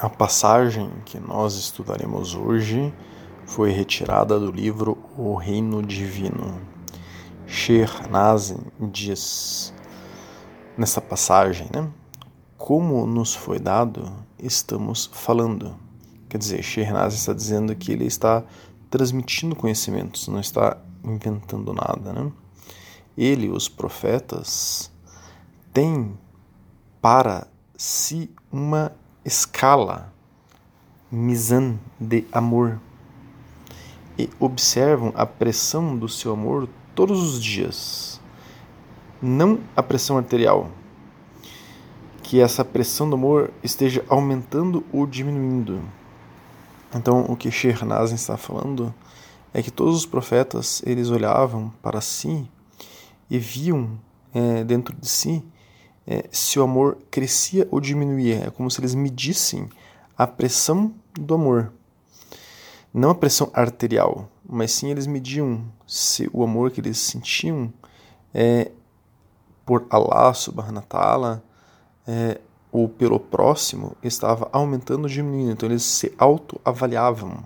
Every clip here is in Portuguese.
A passagem que nós estudaremos hoje foi retirada do livro O Reino Divino. Sher Nazim diz nessa passagem, né? Como nos foi dado, estamos falando. Quer dizer, Sher Nazim está dizendo que ele está transmitindo conhecimentos, não está inventando nada, né? Ele, os profetas, têm para si uma escala mizan de amor e observam a pressão do seu amor todos os dias, não a pressão arterial, que essa pressão do amor esteja aumentando ou diminuindo. Então, o que Shernazin está falando é que todos os profetas eles olhavam para si e viam é, dentro de si é, se o amor crescia ou diminuía. É como se eles medissem a pressão do amor. Não a pressão arterial, mas sim eles mediam se o amor que eles sentiam é, por Allah subhanahu ta'ala é, ou pelo próximo estava aumentando ou diminuindo. Então eles se autoavaliavam.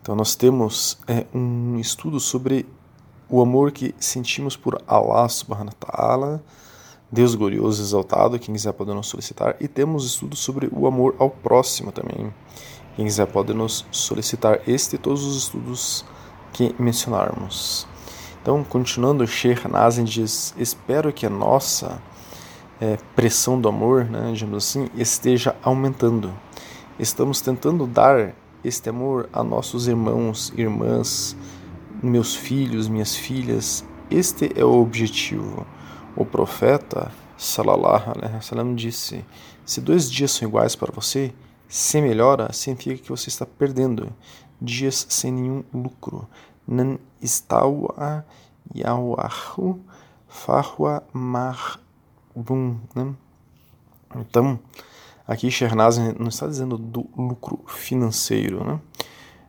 Então nós temos é, um estudo sobre o amor que sentimos por Allah subhanahu ta'ala Deus glorioso, exaltado, quem quiser pode nos solicitar. E temos estudos sobre o amor ao próximo também. Quem quiser pode nos solicitar este e todos os estudos que mencionarmos. Então, continuando, Sheikh Nazim diz: Espero que a nossa é, pressão do amor, né, digamos assim, esteja aumentando. Estamos tentando dar este amor a nossos irmãos, irmãs, meus filhos, minhas filhas. Este é o objetivo o profeta Salallahu alaihi wasallam disse: Se dois dias são iguais para você, se melhora, significa que você está perdendo dias sem nenhum lucro. Nan istawa yawahu fahwa marbum. Né? Então, aqui Shernaz não está dizendo do lucro financeiro, né?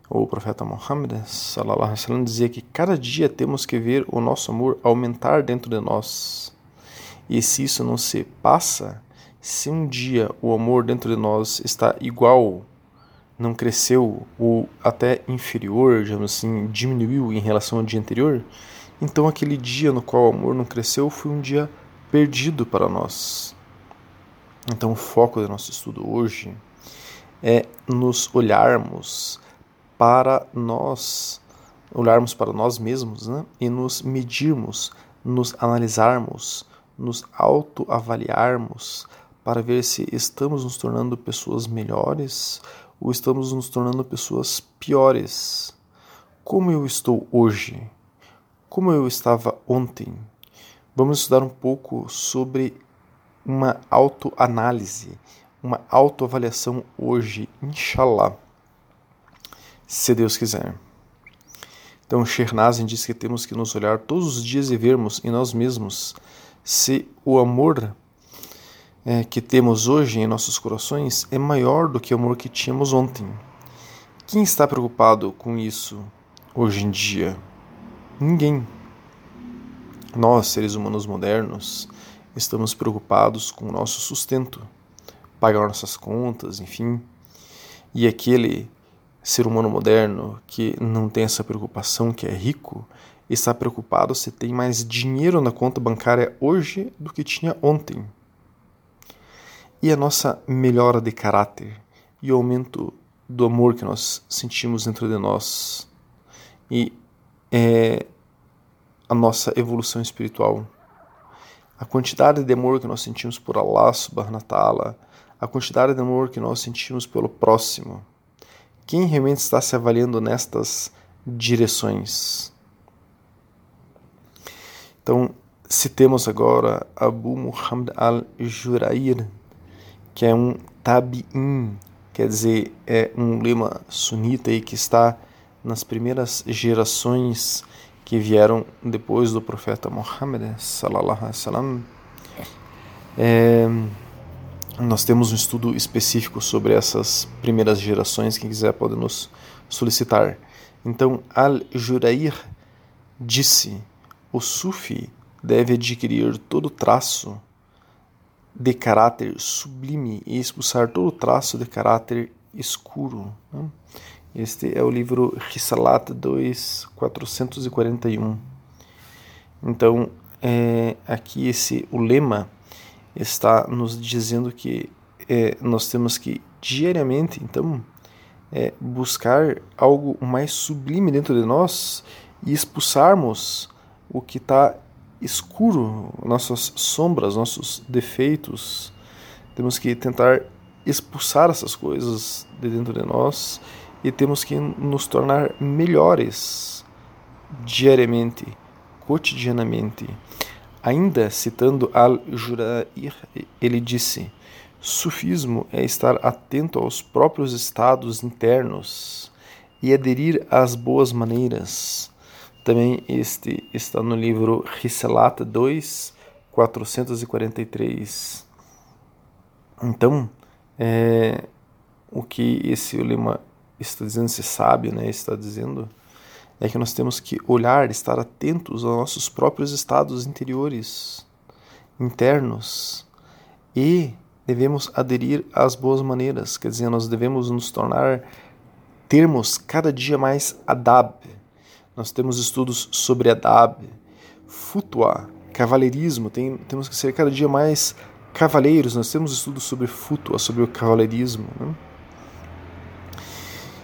O profeta Muhammad sallallahu alaihi wasallam dizia que cada dia temos que ver o nosso amor aumentar dentro de nós. E se isso não se passa, se um dia o amor dentro de nós está igual, não cresceu ou até inferior, digamos assim, diminuiu em relação ao dia anterior, então aquele dia no qual o amor não cresceu foi um dia perdido para nós. Então o foco do nosso estudo hoje é nos olharmos para nós, olharmos para nós mesmos, né? E nos medirmos, nos analisarmos nos autoavaliarmos para ver se estamos nos tornando pessoas melhores ou estamos nos tornando pessoas piores. Como eu estou hoje? Como eu estava ontem? Vamos estudar um pouco sobre uma autoanálise, uma autoavaliação hoje, inshallah, se Deus quiser. Então, Shernazin diz que temos que nos olhar todos os dias e vermos em nós mesmos se o amor é, que temos hoje em nossos corações é maior do que o amor que tínhamos ontem. Quem está preocupado com isso hoje em dia? Ninguém. Nós, seres humanos modernos, estamos preocupados com o nosso sustento, pagar nossas contas, enfim. E aquele ser humano moderno que não tem essa preocupação, que é rico, está preocupado se tem mais dinheiro na conta bancária hoje do que tinha ontem. E a nossa melhora de caráter e o aumento do amor que nós sentimos dentro de nós e é, a nossa evolução espiritual. A quantidade de amor que nós sentimos por Allah subhanahu ta'ala, a quantidade de amor que nós sentimos pelo próximo. Quem realmente está se avaliando nestas direções? Então, citemos agora Abu Muhammad al-Jurair, que é um tabi'in, quer dizer, é um lema sunita aí que está nas primeiras gerações que vieram depois do profeta Muhammad sallallahu alaihi wasallam. É, nós temos um estudo específico sobre essas primeiras gerações, quem quiser pode nos solicitar. Então, Al-Jurair disse o Sufi deve adquirir todo traço de caráter sublime e expulsar todo traço de caráter escuro. Né? Este é o livro Risalat 2, 441. Então, é, aqui esse o lema está nos dizendo que é, nós temos que diariamente, então, é, buscar algo mais sublime dentro de nós e expulsarmos o que está escuro, nossas sombras, nossos defeitos. Temos que tentar expulsar essas coisas de dentro de nós e temos que nos tornar melhores diariamente, cotidianamente. Ainda citando Al-Jurair, ele disse: Sufismo é estar atento aos próprios estados internos e aderir às boas maneiras. Também este está no livro Riselat 2, 443. Então, é, o que esse lema está dizendo, esse sábio né, está dizendo, é que nós temos que olhar, estar atentos aos nossos próprios estados interiores, internos, e devemos aderir às boas maneiras, quer dizer, nós devemos nos tornar, termos cada dia mais adab. Nós temos estudos sobre adab, futua, cavaleirismo, tem, temos que ser cada dia mais cavaleiros, nós temos estudos sobre futua, sobre o cavaleirismo. Né?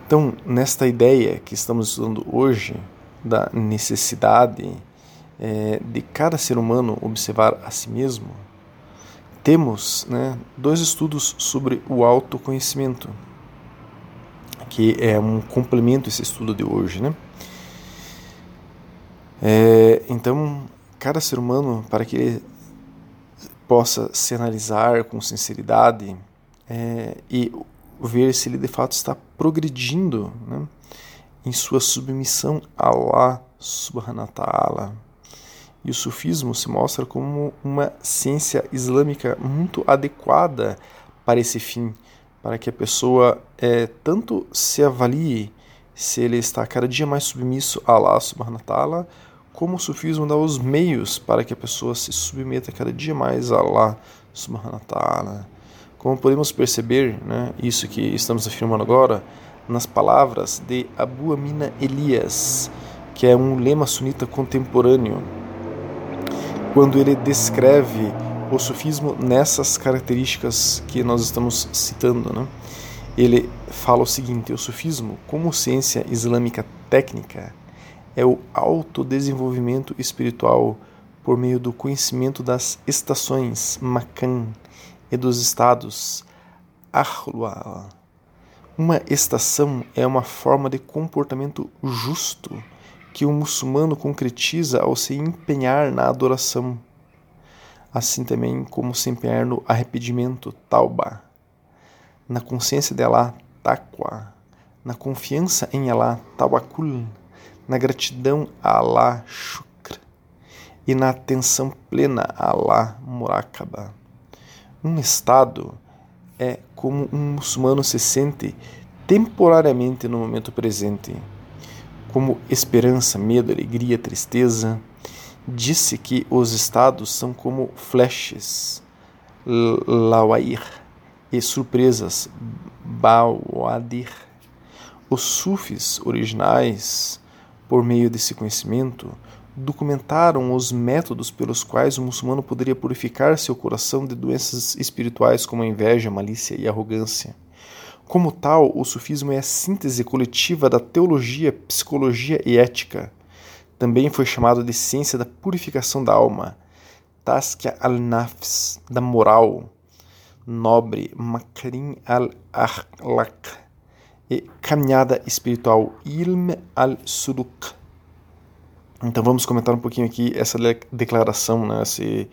Então, nesta ideia que estamos estudando hoje, da necessidade é, de cada ser humano observar a si mesmo, temos né, dois estudos sobre o autoconhecimento, que é um complemento a esse estudo de hoje. Né? É, então, cada ser humano, para que ele possa se analisar com sinceridade é, e ver se ele de fato está progredindo né, em sua submissão a Allah subhanahu wa ta'ala e o sufismo se mostra como uma ciência islâmica muito adequada para esse fim, para que a pessoa é, tanto se avalie se ele está cada dia mais submisso a Allah subhanahu wa ta'ala, como o sufismo dá os meios para que a pessoa se submeta cada dia mais a Allah subhanahu wa ta'ala. Como podemos perceber, né, isso que estamos afirmando agora, nas palavras de Abu Amina Elias, que é um lema sunita contemporâneo, quando ele descreve o sufismo nessas características que nós estamos citando. Né? Ele fala o seguinte: o sufismo, como ciência islâmica técnica, é o autodesenvolvimento espiritual por meio do conhecimento das estações makan e dos estados ahlwa. Uma estação é uma forma de comportamento justo que o muçulmano concretiza ao se empenhar na adoração, assim também como se empenhar no arrependimento, tauba, na consciência de Allah, taqwa, na confiança em Allah, tawakkul, na gratidão a Allah, shukr, e na atenção plena a Allah, muraqaba. Um estado é como um muçulmano se sente temporariamente no momento presente como esperança, medo, alegria, tristeza. Disse que os estados são como flashes, lawair, e surpresas, bawadir. Os sufis originais, por meio desse conhecimento, documentaram os métodos pelos quais o muçulmano poderia purificar seu coração de doenças espirituais como a inveja, malícia e arrogância. Como tal, o sufismo é a síntese coletiva da teologia, psicologia e ética. Também foi chamado de ciência da purificação da alma, taskia al-nafs, da moral nobre, makrim al-akhlaq, e caminhada espiritual, ilm al-suluk. Então vamos comentar um pouquinho aqui essa declaração, né, esse,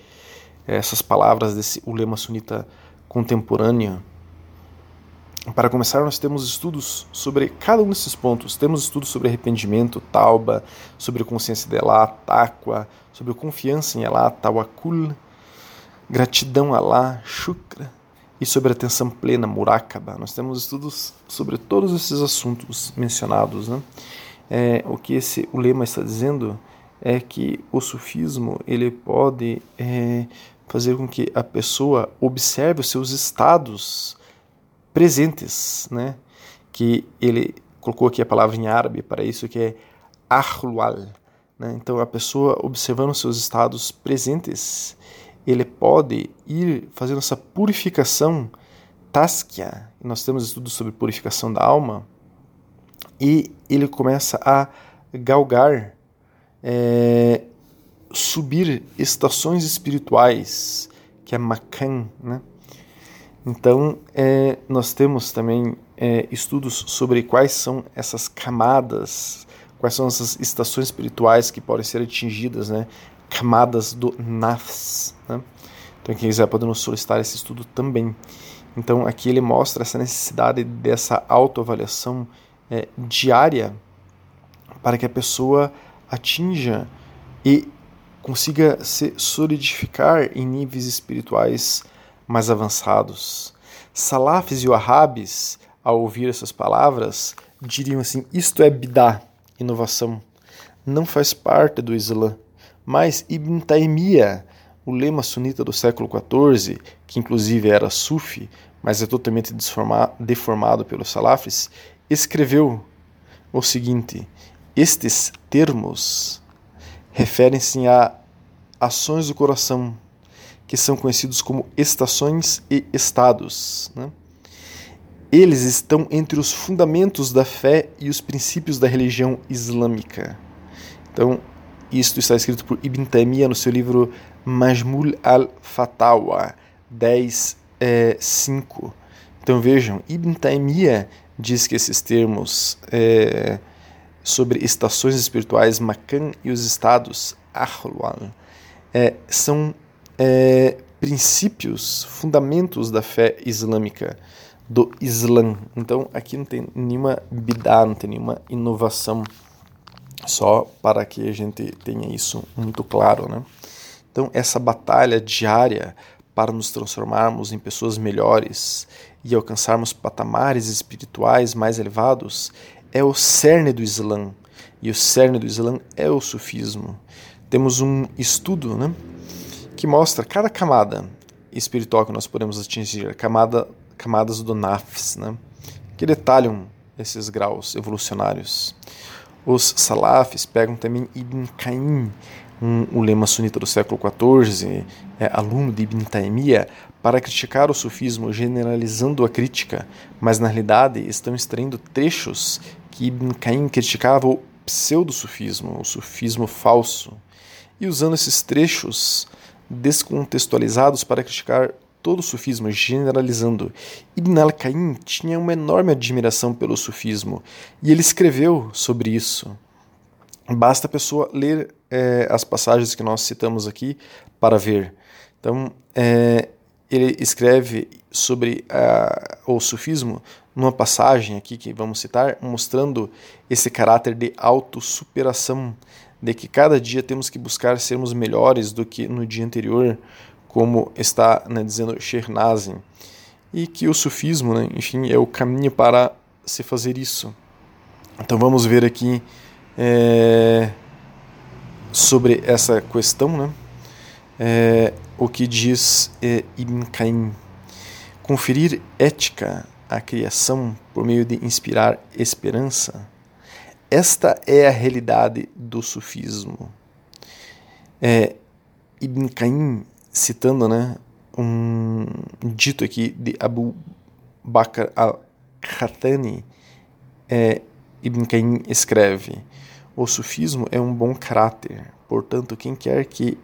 essas palavras desse ulema sunita contemporâneo para começar, nós temos estudos sobre cada um desses pontos. Temos estudos sobre arrependimento, tauba, sobre consciência de Allah, taqwa, sobre confiança em Allah, tawakul, gratidão a Allah, shukra, e sobre atenção plena, murakaba. Nós temos estudos sobre todos esses assuntos mencionados. Né? É, o que esse o lema está dizendo é que o sufismo ele pode é, fazer com que a pessoa observe os seus estados presentes, né? Que ele colocou aqui a palavra em árabe para isso que é ahlual, né? Então a pessoa observando os seus estados presentes, ele pode ir fazendo essa purificação taskia. Nós temos estudos sobre purificação da alma e ele começa a galgar é, subir estações espirituais, que é Makan, né? Então, é, nós temos também é, estudos sobre quais são essas camadas, quais são essas estações espirituais que podem ser atingidas, né? Camadas do Nafs, né? Então, quem quiser pode nos solicitar esse estudo também. Então, aqui ele mostra essa necessidade dessa autoavaliação é, diária para que a pessoa atinja e consiga se solidificar em níveis espirituais mais avançados. Salafis e Wahhabis, ao ouvir essas palavras, diriam assim: isto é bidá, inovação, não faz parte do Islã. Mas Ibn Taymiyyah, o lema sunita do século XIV, que inclusive era sufi, mas é totalmente deformado pelos salafis, escreveu o seguinte: estes termos referem-se a ações do coração, que são conhecidos como estações e estados. Né? Eles estão entre os fundamentos da fé e os princípios da religião islâmica. Então, isto está escrito por Ibn Taymiyyah no seu livro Majmul al-Fatawa 10.5. É, então vejam, Ibn Taymiyyah diz que esses termos é, sobre estações espirituais Makan e os estados Ahlwal é, são é, princípios, fundamentos da fé islâmica, do Islã. Então aqui não tem nenhuma bidá, não tem nenhuma inovação, só para que a gente tenha isso muito claro. Né? Então essa batalha diária para nos transformarmos em pessoas melhores e alcançarmos patamares espirituais mais elevados é o cerne do Islã. E o cerne do Islã é o sufismo. Temos um estudo né, que mostra cada camada espiritual que nós podemos atingir, camada, camadas do Nafs, né, que detalham esses graus evolucionários. Os salafis pegam também Ibn Qayyim, um, o lema sunita do século XIV, é, aluno de Ibn Taymiyyah, para criticar o sufismo, generalizando a crítica, mas na realidade estão extraindo trechos que Ibn Qayyim criticava o pseudo-sufismo, o sufismo falso, e usando esses trechos descontextualizados para criticar todo o sufismo, generalizando. Ibn al-Qayyim tinha uma enorme admiração pelo sufismo e ele escreveu sobre isso. Basta a pessoa ler é, as passagens que nós citamos aqui para ver. Então, é, ele escreve sobre o sufismo numa passagem aqui que vamos citar, mostrando esse caráter de autossuperação, de que cada dia temos que buscar sermos melhores do que no dia anterior, como está né, dizendo Shernazin, e que o sufismo, né, enfim, é o caminho para se fazer isso. Então vamos ver aqui é, sobre essa questão, né? É, o que diz é, Ibn Qayyim. Conferir ética à criação por meio de inspirar esperança. Esta é a realidade do sufismo. É, Ibn Qayyim, citando né, um dito aqui de Abu Bakr al-Khatani, é, Ibn Qayyim escreve: O sufismo é um bom caráter, portanto, quem quer que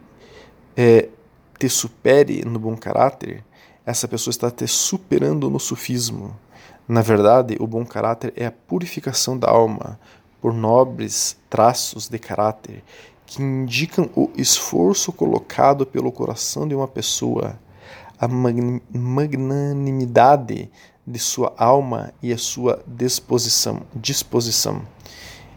é, te supere no bom caráter, essa pessoa está te superando no sufismo. Na verdade, o bom caráter é a purificação da alma por nobres traços de caráter que indicam o esforço colocado pelo coração de uma pessoa, a magnanimidade de sua alma e a sua disposição. disposição.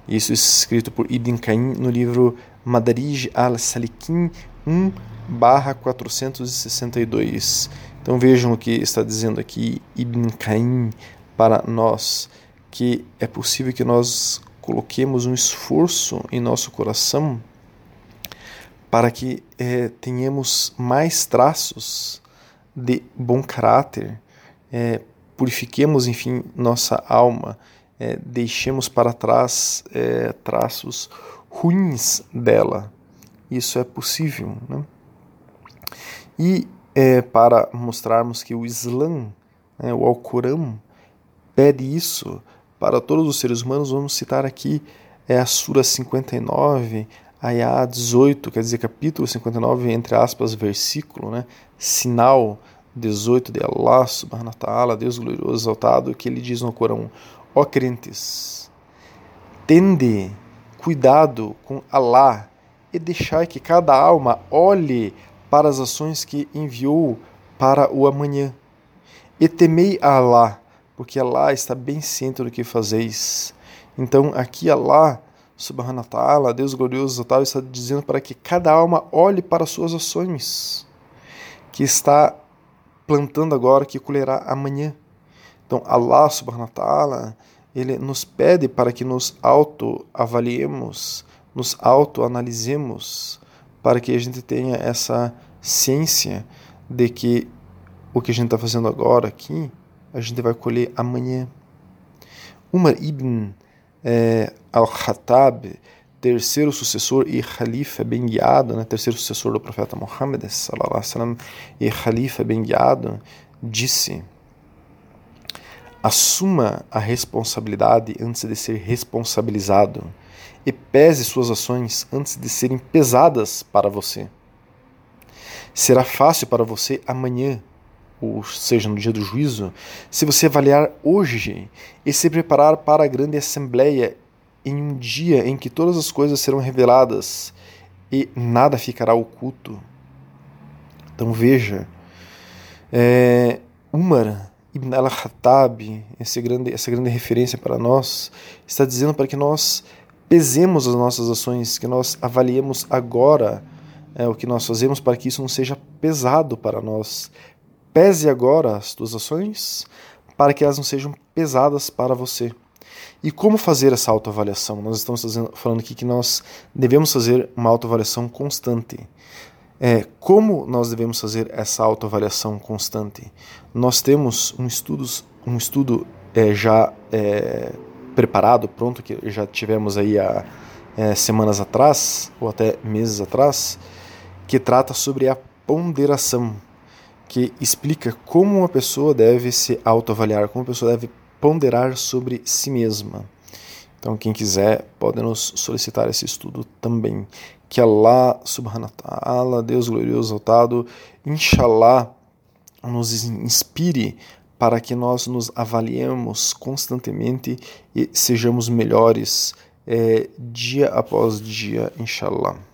Isso é escrito por Ibn Qayyim no livro Madarij al-Salikin 1 barra 462. Então vejam o que está dizendo aqui Ibn Qayyim para nós, que é possível que nós coloquemos um esforço em nosso coração para que é, tenhamos mais traços de bom caráter, é, purifiquemos, enfim, nossa alma, é, deixemos para trás é, traços ruins dela. Isso é possível. Né? E é, para mostrarmos que o Islã, né, o Alcorão, pede isso para todos os seres humanos, vamos citar aqui é a Sura 59, Ayah 18, quer dizer, capítulo 59, entre aspas, versículo, né? Sinal 18 de Allah subhanahu wa ta'ala, Deus glorioso exaltado, que ele diz no Corão: Ó crentes, tende cuidado com Allah e deixai que cada alma olhe para as ações que enviou para o amanhã. E temei a Allah, porque Allah está bem ciente do que fazeis. Então, aqui Allah subhanahu Deus glorioso exaltado, está dizendo para que cada alma olhe para as suas ações, que está plantando agora, que colherá amanhã. Então, Allah ta'ala, ele nos pede para que nos autoavaliemos, nos autoanalisemos, para que a gente tenha essa ciência de que o que a gente está fazendo agora aqui, a gente vai colher amanhã. Umar ibn é, Al-Khattab, terceiro sucessor e Khalifa bem guiado, né, terceiro sucessor do profeta Muhammad sallam, e Khalifa bem guiado, disse: Assuma a responsabilidade antes de ser responsabilizado e pese suas ações antes de serem pesadas para você. Será fácil para você amanhã ou seja, no dia do juízo, se você avaliar hoje e se preparar para a grande assembleia em um dia em que todas as coisas serão reveladas e nada ficará oculto. Então veja, é, Umar ibn al-Khattab, grande, essa grande referência para nós, está dizendo para que nós pesemos as nossas ações, que nós avaliemos agora é, o que nós fazemos para que isso não seja pesado para nós, Pese agora as tuas ações, para que elas não sejam pesadas para você. E como fazer essa autoavaliação? Nós estamos fazendo, falando aqui que nós devemos fazer uma autoavaliação constante. É, como nós devemos fazer essa autoavaliação constante? Nós temos um estudo, um estudo é, já é, preparado, pronto, que já tivemos aí há é, semanas atrás, ou até meses atrás, que trata sobre a ponderação que explica como uma pessoa deve se autoavaliar, como uma pessoa deve ponderar sobre si mesma. Então, quem quiser pode nos solicitar esse estudo também. Que Allah subhanahu wa ta'ala, Deus glorioso exaltado, inshallah, nos inspire para que nós nos avaliemos constantemente e sejamos melhores é, dia após dia, inshallah.